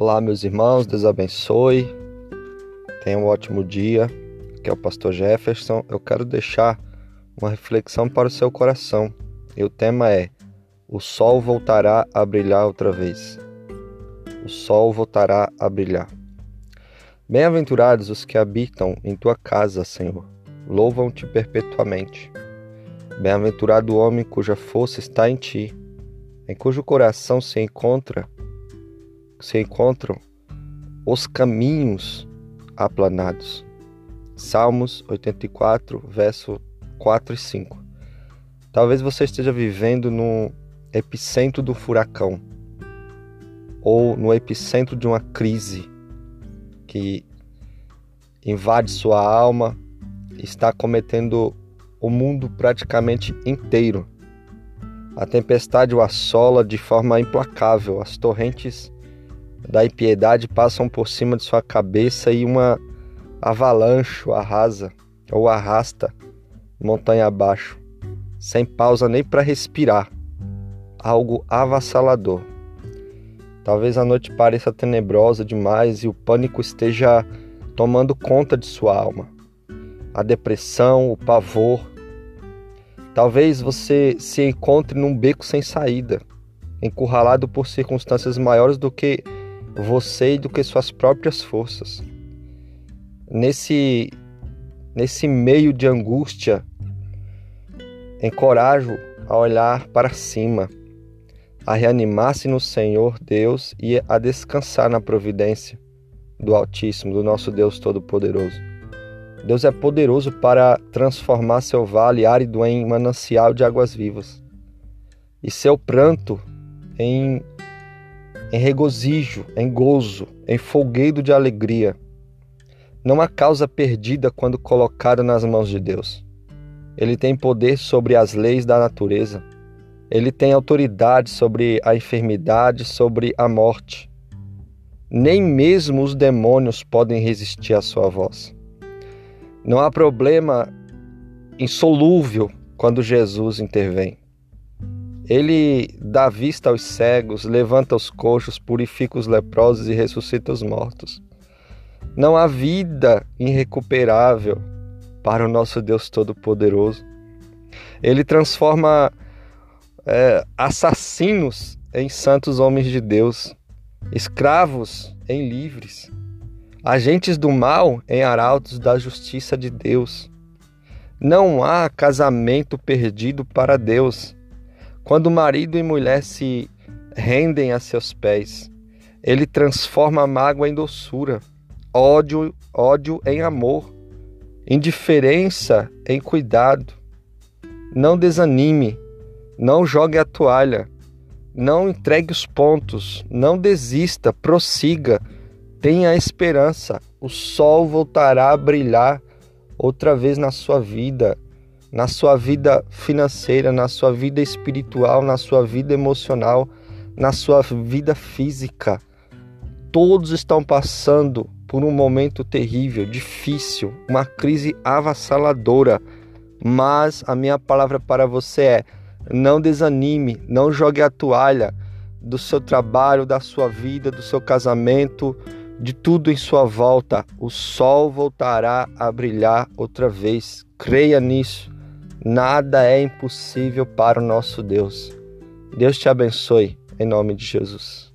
Olá, meus irmãos, Deus abençoe. Tenha um ótimo dia. Que é o pastor Jefferson. Eu quero deixar uma reflexão para o seu coração. E o tema é: O sol voltará a brilhar outra vez. O sol voltará a brilhar. Bem-aventurados os que habitam em tua casa, Senhor. Louvam-te perpetuamente. Bem-aventurado o homem cuja força está em ti, em cujo coração se encontra se encontram os caminhos aplanados. Salmos 84, verso 4 e 5. Talvez você esteja vivendo no epicentro do furacão ou no epicentro de uma crise que invade sua alma, está cometendo o mundo praticamente inteiro. A tempestade o assola de forma implacável, as torrentes da impiedade passam por cima de sua cabeça e uma avalanche arrasa ou arrasta montanha abaixo, sem pausa nem para respirar. Algo avassalador. Talvez a noite pareça tenebrosa demais e o pânico esteja tomando conta de sua alma. A depressão, o pavor. Talvez você se encontre num beco sem saída, encurralado por circunstâncias maiores do que você do que suas próprias forças. Nesse nesse meio de angústia, encorajo a olhar para cima, a reanimar-se no Senhor Deus e a descansar na providência do Altíssimo, do nosso Deus Todo-Poderoso. Deus é poderoso para transformar seu vale árido em manancial de águas vivas e seu pranto em em regozijo, em gozo, em folguedo de alegria. Não há causa perdida quando colocada nas mãos de Deus. Ele tem poder sobre as leis da natureza. Ele tem autoridade sobre a enfermidade, sobre a morte. Nem mesmo os demônios podem resistir à sua voz. Não há problema insolúvel quando Jesus intervém. Ele dá vista aos cegos, levanta os coxos, purifica os leprosos e ressuscita os mortos. Não há vida irrecuperável para o nosso Deus Todo-Poderoso. Ele transforma é, assassinos em santos homens de Deus, escravos em livres, agentes do mal em arautos da justiça de Deus. Não há casamento perdido para Deus. Quando marido e mulher se rendem a seus pés, ele transforma a mágoa em doçura, ódio, ódio em amor, indiferença em cuidado. Não desanime, não jogue a toalha, não entregue os pontos, não desista, prossiga, tenha esperança. O sol voltará a brilhar outra vez na sua vida na sua vida financeira, na sua vida espiritual, na sua vida emocional, na sua vida física. Todos estão passando por um momento terrível, difícil, uma crise avassaladora. Mas a minha palavra para você é: não desanime, não jogue a toalha do seu trabalho, da sua vida, do seu casamento, de tudo em sua volta. O sol voltará a brilhar outra vez. Creia nisso. Nada é impossível para o nosso Deus. Deus te abençoe, em nome de Jesus.